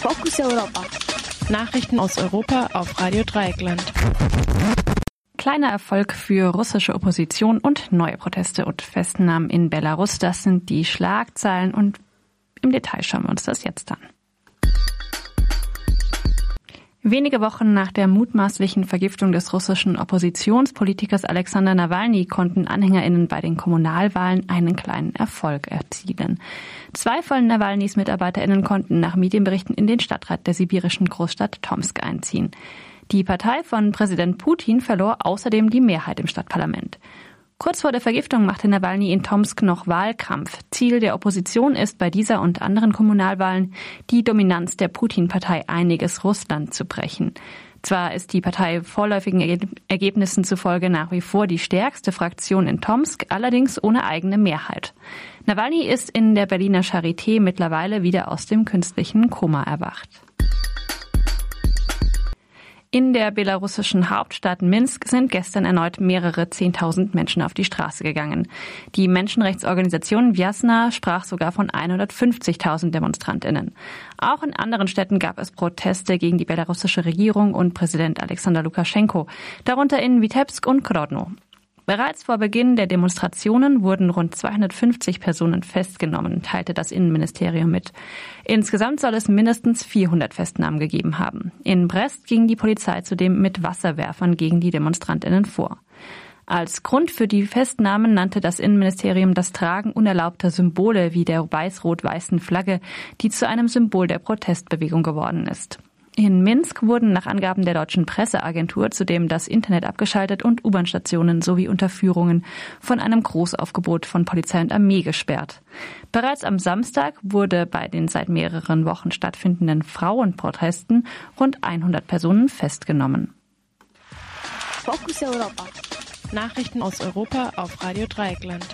Fokus Europa. Nachrichten aus Europa auf Radio Dreieckland. Kleiner Erfolg für russische Opposition und neue Proteste und Festnahmen in Belarus. Das sind die Schlagzeilen und im Detail schauen wir uns das jetzt an. Wenige Wochen nach der mutmaßlichen Vergiftung des russischen Oppositionspolitikers Alexander Nawalny konnten Anhängerinnen bei den Kommunalwahlen einen kleinen Erfolg erzielen. Zwei von Nawalnys Mitarbeiterinnen konnten nach Medienberichten in den Stadtrat der sibirischen Großstadt Tomsk einziehen. Die Partei von Präsident Putin verlor außerdem die Mehrheit im Stadtparlament. Kurz vor der Vergiftung machte Nawalny in Tomsk noch Wahlkampf. Ziel der Opposition ist bei dieser und anderen Kommunalwahlen die Dominanz der Putin-Partei Einiges Russland zu brechen. Zwar ist die Partei vorläufigen Ergebnissen zufolge nach wie vor die stärkste Fraktion in Tomsk, allerdings ohne eigene Mehrheit. Nawalny ist in der Berliner Charité mittlerweile wieder aus dem künstlichen Koma erwacht. In der belarussischen Hauptstadt Minsk sind gestern erneut mehrere Zehntausend Menschen auf die Straße gegangen. Die Menschenrechtsorganisation Vjasna sprach sogar von 150.000 Demonstrantinnen. Auch in anderen Städten gab es Proteste gegen die belarussische Regierung und Präsident Alexander Lukaschenko, darunter in Vitebsk und Grodno. Bereits vor Beginn der Demonstrationen wurden rund 250 Personen festgenommen, teilte das Innenministerium mit. Insgesamt soll es mindestens 400 Festnahmen gegeben haben. In Brest ging die Polizei zudem mit Wasserwerfern gegen die Demonstrantinnen vor. Als Grund für die Festnahmen nannte das Innenministerium das Tragen unerlaubter Symbole wie der weiß-rot-weißen Flagge, die zu einem Symbol der Protestbewegung geworden ist. In Minsk wurden nach Angaben der deutschen Presseagentur zudem das Internet abgeschaltet und U-Bahn-Stationen sowie Unterführungen von einem Großaufgebot von Polizei und Armee gesperrt. Bereits am Samstag wurde bei den seit mehreren Wochen stattfindenden Frauenprotesten rund 100 Personen festgenommen. Fokus Europa. Nachrichten aus Europa auf Radio Dreieckland.